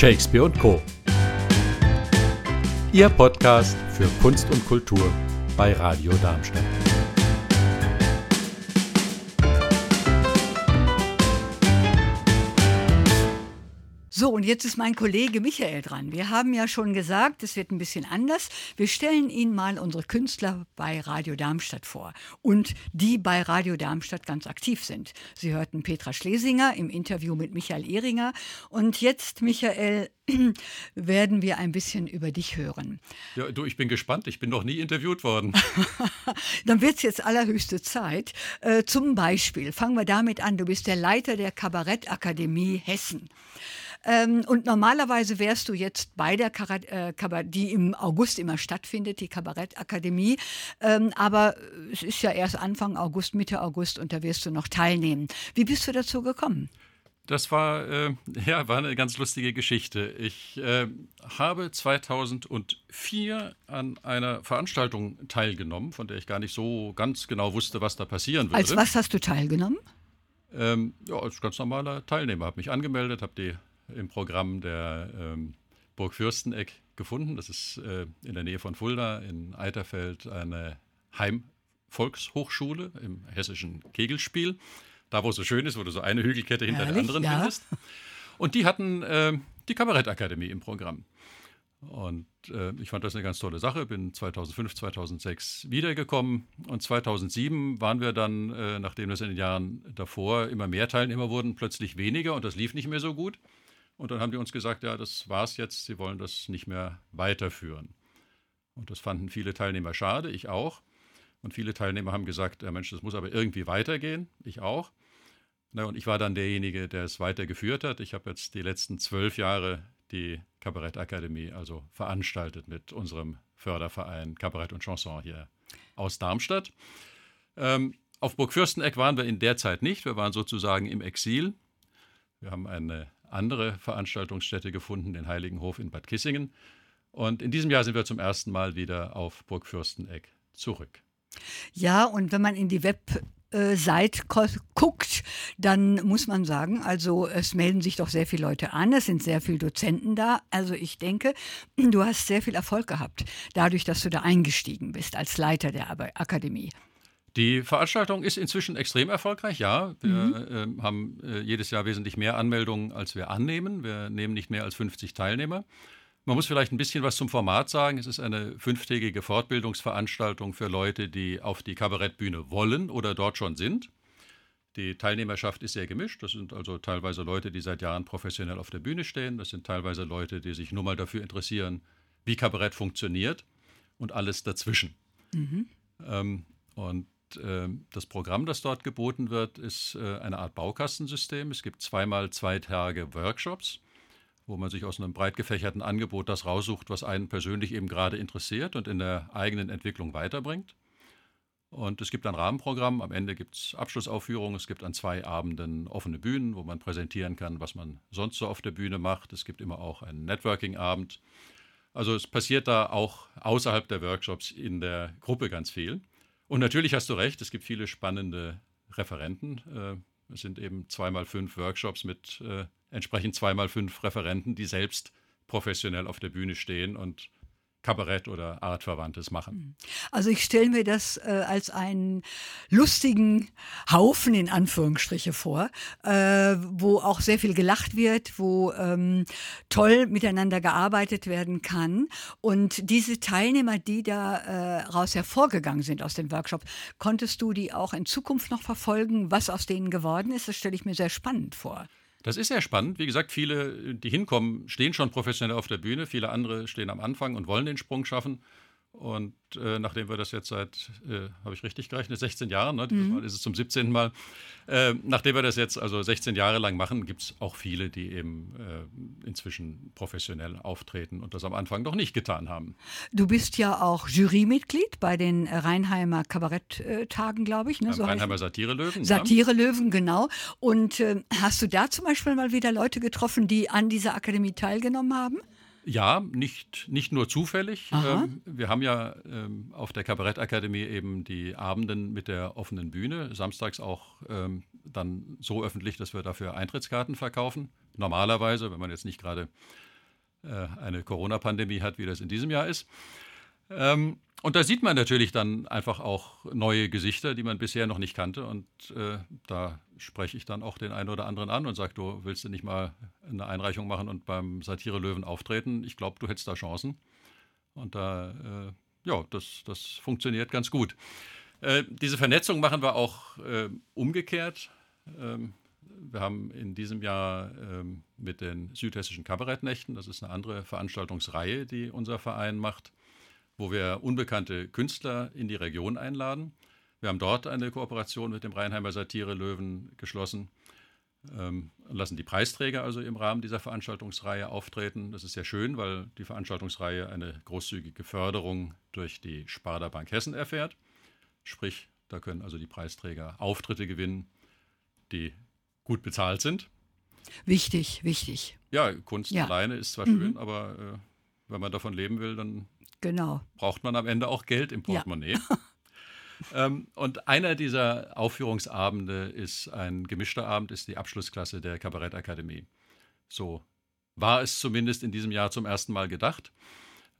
Shakespeare und Co. Ihr Podcast für Kunst und Kultur bei Radio Darmstadt. So, und jetzt ist mein Kollege Michael dran. Wir haben ja schon gesagt, es wird ein bisschen anders. Wir stellen Ihnen mal unsere Künstler bei Radio Darmstadt vor und die bei Radio Darmstadt ganz aktiv sind. Sie hörten Petra Schlesinger im Interview mit Michael Ehringer. Und jetzt, Michael, werden wir ein bisschen über dich hören. Ja, du, ich bin gespannt. Ich bin noch nie interviewt worden. Dann wird es jetzt allerhöchste Zeit. Äh, zum Beispiel, fangen wir damit an. Du bist der Leiter der Kabarettakademie Hessen. Ähm, und normalerweise wärst du jetzt bei der Karat äh, die im August immer stattfindet, die Kabarettakademie. Ähm, aber es ist ja erst Anfang August, Mitte August und da wirst du noch teilnehmen. Wie bist du dazu gekommen? Das war, äh, ja, war eine ganz lustige Geschichte. Ich äh, habe 2004 an einer Veranstaltung teilgenommen, von der ich gar nicht so ganz genau wusste, was da passieren würde. Als was hast du teilgenommen? Ähm, ja, als ganz normaler Teilnehmer. Habe mich angemeldet, habe die im Programm der ähm, Burg Fürsteneck gefunden. Das ist äh, in der Nähe von Fulda in Eiterfeld eine Heimvolkshochschule im hessischen Kegelspiel. Da, wo es so schön ist, wo du so eine Hügelkette hinter Ehrlich? der anderen ja. findest. Und die hatten äh, die Kabarettakademie im Programm. Und äh, ich fand das eine ganz tolle Sache. Bin 2005, 2006 wiedergekommen. Und 2007 waren wir dann, äh, nachdem das in den Jahren davor immer mehr Teilnehmer wurden, plötzlich weniger und das lief nicht mehr so gut. Und dann haben die uns gesagt, ja, das war's jetzt, sie wollen das nicht mehr weiterführen. Und das fanden viele Teilnehmer schade, ich auch. Und viele Teilnehmer haben gesagt, ja Mensch, das muss aber irgendwie weitergehen, ich auch. Na, und ich war dann derjenige, der es weitergeführt hat. Ich habe jetzt die letzten zwölf Jahre die Kabarettakademie also veranstaltet mit unserem Förderverein Kabarett und Chanson hier aus Darmstadt. Ähm, auf Burg Fürsteneck waren wir in der Zeit nicht. Wir waren sozusagen im Exil. Wir haben eine andere Veranstaltungsstätte gefunden, den Heiligenhof in Bad Kissingen. Und in diesem Jahr sind wir zum ersten Mal wieder auf Burg Fürsteneck zurück. Ja, und wenn man in die Website guckt, dann muss man sagen, also es melden sich doch sehr viele Leute an, es sind sehr viele Dozenten da. Also ich denke, du hast sehr viel Erfolg gehabt, dadurch, dass du da eingestiegen bist als Leiter der Akademie. Die Veranstaltung ist inzwischen extrem erfolgreich, ja. Wir mhm. äh, haben äh, jedes Jahr wesentlich mehr Anmeldungen, als wir annehmen. Wir nehmen nicht mehr als 50 Teilnehmer. Man muss vielleicht ein bisschen was zum Format sagen. Es ist eine fünftägige Fortbildungsveranstaltung für Leute, die auf die Kabarettbühne wollen oder dort schon sind. Die Teilnehmerschaft ist sehr gemischt. Das sind also teilweise Leute, die seit Jahren professionell auf der Bühne stehen. Das sind teilweise Leute, die sich nur mal dafür interessieren, wie Kabarett funktioniert und alles dazwischen. Mhm. Ähm, und das Programm, das dort geboten wird, ist äh, eine Art Baukastensystem. Es gibt zweimal zwei Tage Workshops, wo man sich aus einem breit gefächerten Angebot das raussucht, was einen persönlich eben gerade interessiert und in der eigenen Entwicklung weiterbringt. Und es gibt ein Rahmenprogramm. Am Ende gibt es Abschlussaufführungen. Es gibt an zwei Abenden offene Bühnen, wo man präsentieren kann, was man sonst so auf der Bühne macht. Es gibt immer auch einen Networking-Abend. Also es passiert da auch außerhalb der Workshops in der Gruppe ganz viel. Und natürlich hast du recht, es gibt viele spannende Referenten. Äh, es sind eben zweimal fünf Workshops mit äh, entsprechend zweimal fünf Referenten, die selbst professionell auf der Bühne stehen und Kabarett oder Artverwandtes machen. Mhm. Also ich stelle mir das äh, als einen lustigen Haufen in Anführungsstriche vor, äh, wo auch sehr viel gelacht wird, wo ähm, toll miteinander gearbeitet werden kann. Und diese Teilnehmer, die daraus äh, hervorgegangen sind aus dem Workshop, konntest du die auch in Zukunft noch verfolgen, was aus denen geworden ist? Das stelle ich mir sehr spannend vor. Das ist sehr spannend. Wie gesagt, viele, die hinkommen, stehen schon professionell auf der Bühne. Viele andere stehen am Anfang und wollen den Sprung schaffen. Und äh, nachdem wir das jetzt seit, äh, habe ich richtig gerechnet, 16 Jahren, ne? dieses mhm. Mal ist es zum 17. Mal, äh, nachdem wir das jetzt also 16 Jahre lang machen, gibt es auch viele, die eben äh, inzwischen professionell auftreten und das am Anfang noch nicht getan haben. Du bist ja auch Jurymitglied bei den Rheinheimer Kabaretttagen, glaube ich. Ne? So Rheinheimer Satirelöwen. Satirelöwen, ja. genau. Und äh, hast du da zum Beispiel mal wieder Leute getroffen, die an dieser Akademie teilgenommen haben? Ja, nicht, nicht nur zufällig. Ähm, wir haben ja ähm, auf der Kabarettakademie eben die Abenden mit der offenen Bühne, samstags auch ähm, dann so öffentlich, dass wir dafür Eintrittskarten verkaufen. Normalerweise, wenn man jetzt nicht gerade äh, eine Corona-Pandemie hat, wie das in diesem Jahr ist. Ähm, und da sieht man natürlich dann einfach auch neue Gesichter, die man bisher noch nicht kannte. Und äh, da spreche ich dann auch den einen oder anderen an und sage, du willst du nicht mal eine Einreichung machen und beim Satire Löwen auftreten? Ich glaube, du hättest da Chancen. Und da, äh, ja, das, das funktioniert ganz gut. Äh, diese Vernetzung machen wir auch äh, umgekehrt. Ähm, wir haben in diesem Jahr ähm, mit den Südhessischen Kabarettnächten, das ist eine andere Veranstaltungsreihe, die unser Verein macht, wo wir unbekannte Künstler in die Region einladen. Wir haben dort eine Kooperation mit dem Rheinheimer Satire Löwen geschlossen ähm, lassen die Preisträger also im Rahmen dieser Veranstaltungsreihe auftreten. Das ist sehr schön, weil die Veranstaltungsreihe eine großzügige Förderung durch die Sparda Bank Hessen erfährt. Sprich, da können also die Preisträger Auftritte gewinnen, die gut bezahlt sind. Wichtig, wichtig. Ja, Kunst ja. alleine ist zwar mhm. schön, aber äh, wenn man davon leben will, dann genau. braucht man am Ende auch Geld im Portemonnaie. Ja. ähm, und einer dieser Aufführungsabende ist ein gemischter Abend, ist die Abschlussklasse der Kabarettakademie. So war es zumindest in diesem Jahr zum ersten Mal gedacht.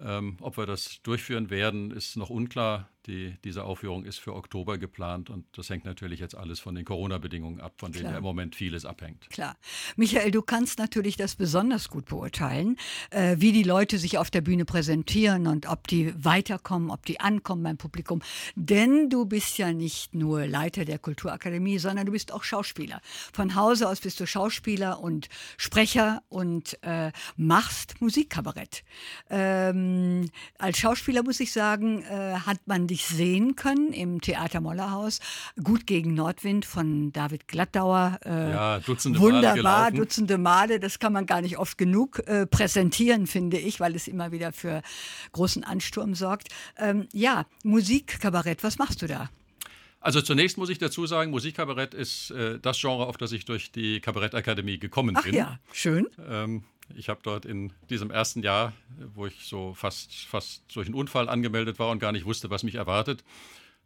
Ähm, ob wir das durchführen werden, ist noch unklar. Die, diese Aufführung ist für Oktober geplant und das hängt natürlich jetzt alles von den Corona-Bedingungen ab, von denen ja im Moment vieles abhängt. Klar. Michael, du kannst natürlich das besonders gut beurteilen, äh, wie die Leute sich auf der Bühne präsentieren und ob die weiterkommen, ob die ankommen beim Publikum. Denn du bist ja nicht nur Leiter der Kulturakademie, sondern du bist auch Schauspieler. Von Hause aus bist du Schauspieler und Sprecher und äh, machst Musikkabarett. Ähm, als Schauspieler muss ich sagen, äh, hat man dich sehen können im Theater Mollerhaus. Gut gegen Nordwind von David Glattauer. Äh, ja, Dutzende wunderbar, Male Dutzende Male. Das kann man gar nicht oft genug äh, präsentieren, finde ich, weil es immer wieder für großen Ansturm sorgt. Ähm, ja, Musikkabarett, was machst du da? Also zunächst muss ich dazu sagen, Musikkabarett ist äh, das Genre, auf das ich durch die Kabarettakademie gekommen Ach bin. Ja, schön. Ähm, ich habe dort in diesem ersten Jahr, wo ich so fast, fast durch einen Unfall angemeldet war und gar nicht wusste, was mich erwartet,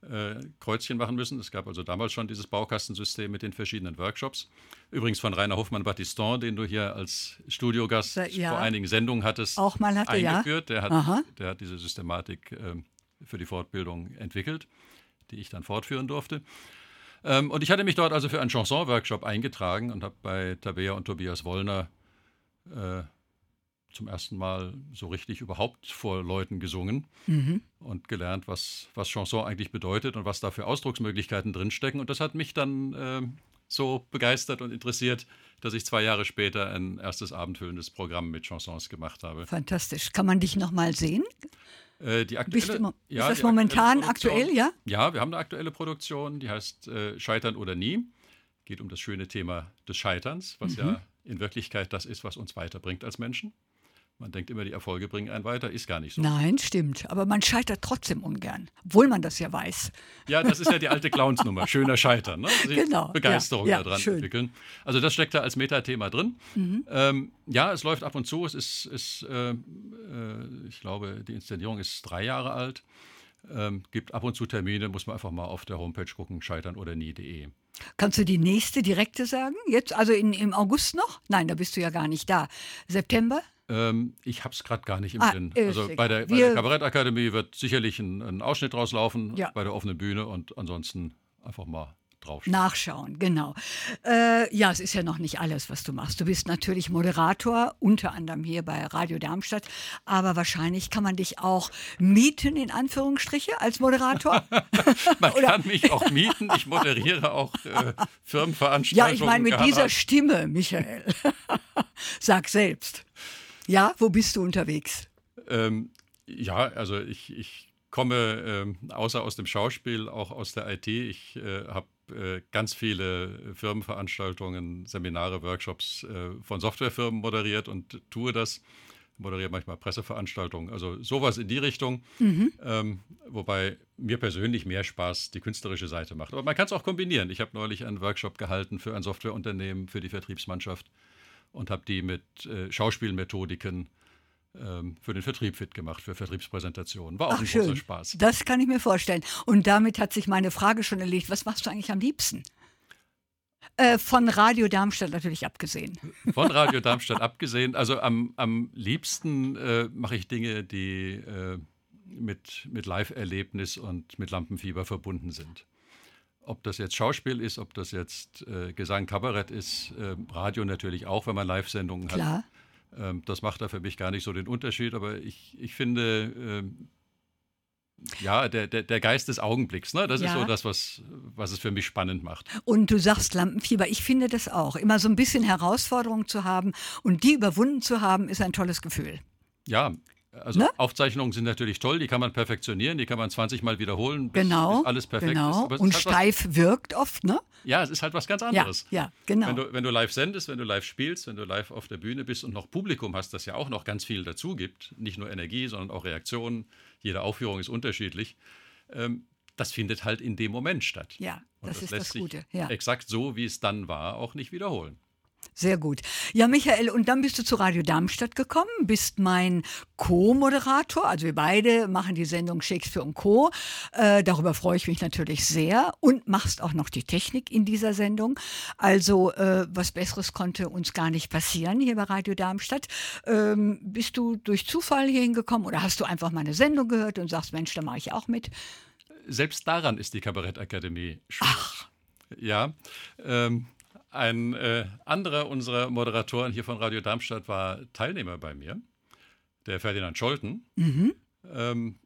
äh, Kreuzchen machen müssen. Es gab also damals schon dieses Baukastensystem mit den verschiedenen Workshops. Übrigens von Rainer Hoffmann-Battiston, den du hier als Studiogast ja. vor einigen Sendungen hattest, Auch mal hatte, eingeführt. Ja. Der, hat, der hat diese Systematik äh, für die Fortbildung entwickelt, die ich dann fortführen durfte. Ähm, und ich hatte mich dort also für einen Chanson-Workshop eingetragen und habe bei Tabea und Tobias Wollner äh, zum ersten Mal so richtig überhaupt vor Leuten gesungen mhm. und gelernt, was, was Chanson eigentlich bedeutet und was da für Ausdrucksmöglichkeiten drinstecken. Und das hat mich dann äh, so begeistert und interessiert, dass ich zwei Jahre später ein erstes abendfüllendes Programm mit Chansons gemacht habe. Fantastisch. Kann man dich nochmal sehen? Äh, die aktuelle, immer, ja, ist das momentan aktuell, ja? Ja, wir haben eine aktuelle Produktion, die heißt äh, Scheitern oder nie. Geht um das schöne Thema des Scheiterns, was mhm. ja in Wirklichkeit das ist, was uns weiterbringt als Menschen. Man denkt immer, die Erfolge bringen einen weiter, ist gar nicht so. Nein, stimmt. Aber man scheitert trotzdem ungern, obwohl man das ja weiß. Ja, das ist ja die alte Clownsnummer. Schöner Scheitern. Ne? Also genau. Begeisterung ja, ja, daran schön. entwickeln. Also das steckt da als Metathema drin. Mhm. Ähm, ja, es läuft ab und zu. Es ist, ist äh, äh, ich glaube, die Inszenierung ist drei Jahre alt. Ähm, gibt ab und zu Termine, muss man einfach mal auf der Homepage gucken, scheitern oder nie.de. Kannst du die nächste direkte sagen? Jetzt, also in, im August noch? Nein, da bist du ja gar nicht da. September? Ähm, ich habe es gerade gar nicht im ah, Sinn. Also bei der, bei der Kabarettakademie wird sicherlich ein, ein Ausschnitt rauslaufen, ja. bei der offenen Bühne und ansonsten einfach mal draufschauen. Nachschauen, genau. Äh, ja, es ist ja noch nicht alles, was du machst. Du bist natürlich Moderator, unter anderem hier bei Radio Darmstadt, aber wahrscheinlich kann man dich auch mieten, in Anführungsstriche, als Moderator. man kann mich auch mieten. Ich moderiere auch äh, Firmenveranstaltungen. Ja, ich meine mit dieser Stimme, Michael. Sag selbst. Ja, wo bist du unterwegs? Ähm, ja, also ich, ich komme ähm, außer aus dem Schauspiel auch aus der IT. Ich äh, habe äh, ganz viele Firmenveranstaltungen, Seminare, Workshops äh, von Softwarefirmen moderiert und tue das. Moderiere manchmal Presseveranstaltungen, also sowas in die Richtung. Mhm. Ähm, wobei mir persönlich mehr Spaß die künstlerische Seite macht. Aber man kann es auch kombinieren. Ich habe neulich einen Workshop gehalten für ein Softwareunternehmen, für die Vertriebsmannschaft und habe die mit äh, Schauspielmethodiken für den Vertrieb fit gemacht, für Vertriebspräsentationen. War auch Ach, ein schön. großer Spaß. Das kann ich mir vorstellen. Und damit hat sich meine Frage schon erledigt. Was machst du eigentlich am liebsten? Äh, von Radio Darmstadt natürlich abgesehen. Von Radio Darmstadt abgesehen. Also am, am liebsten äh, mache ich Dinge, die äh, mit, mit Live-Erlebnis und mit Lampenfieber verbunden sind. Ob das jetzt Schauspiel ist, ob das jetzt äh, Gesang, Kabarett ist, äh, Radio natürlich auch, wenn man Live-Sendungen hat. Klar. Ähm, das macht da für mich gar nicht so den Unterschied, aber ich, ich finde, ähm, ja, der, der, der Geist des Augenblicks, ne? das Ja. ist so das, was, was es für mich spannend macht. Und du sagst Lampenfieber, ich finde das auch. Immer so ein bisschen Herausforderung zu haben und die überwunden zu haben, ist ein tolles Gefühl. Ja, also Ne? Aufzeichnungen sind natürlich toll, die kann man perfektionieren, die kann man 20 Mal wiederholen, bis, Genau. bis alles perfekt ist. genau. es Und ist halt steif wirkt oft, ne? Was, ja, es ist halt was ganz Ja, anderes. ja, genau. Wenn du, wenn du live sendest, wenn du live spielst, wenn du live auf der Bühne bist und noch Publikum hast, das ja auch noch ganz viel dazu gibt, nicht nur Energie, sondern auch Reaktionen, jede Aufführung ist unterschiedlich, ähm, das findet halt in dem Moment statt. Ja, Und das ist lässt das Gute. Ja. Exakt so, wie es dann war, auch nicht wiederholen. Sehr gut. Ja, Michael, und dann bist du zu Radio Darmstadt gekommen, bist mein Co-Moderator. Also wir beide machen die Sendung Shakespeare und Co. Äh, darüber freue ich mich natürlich sehr und machst auch noch die Technik in dieser Sendung. Also äh, was Besseres konnte uns gar nicht passieren hier bei Radio Darmstadt. Ähm, bist du durch Zufall hier hingekommen oder hast du einfach meine Sendung gehört und sagst, Mensch, da mache ich auch mit? Selbst daran ist die Kabarettakademie schuld. Ja, ähm, ein äh, anderer unserer Moderatoren hier von Radio Darmstadt war Teilnehmer bei mir, der Ferdinand Scholten, Mhm. ähm,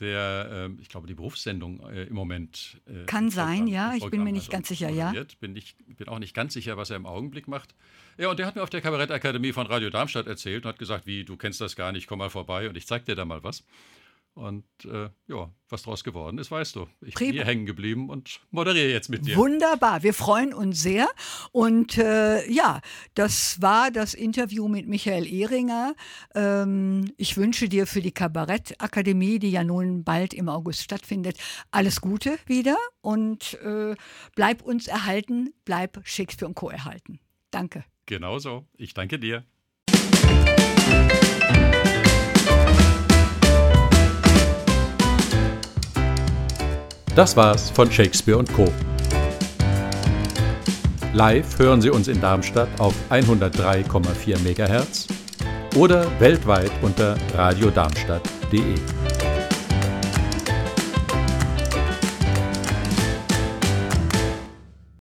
der, ähm, ich glaube, die Berufssendung äh, im Moment. Äh, Kann sein, ja, ich bin mir nicht ganz sicher, ja. Bin, nicht, bin auch nicht ganz sicher, was er im Augenblick macht. Ja, und der hat mir auf der Kabarettakademie von Radio Darmstadt erzählt und hat gesagt, wie, du kennst das gar nicht, komm mal vorbei und ich zeig dir da mal was. Und äh, ja, was draus geworden ist, weißt du. Ich Prima. bin hier hängen geblieben und moderiere jetzt mit dir. Wunderbar, wir freuen uns sehr. Und äh, ja, das war das Interview mit Michael Ehringer. Ähm, ich wünsche dir für die Kabarettakademie, die ja nun bald im August stattfindet, alles Gute wieder und äh, bleib uns erhalten, bleib Shakespeare und Co. erhalten. Danke. Genauso. Ich danke dir. Das war's von Shakespeare Co. Live hören Sie uns in Darmstadt auf 103,4 MHz oder weltweit unter radiodarmstadt.de.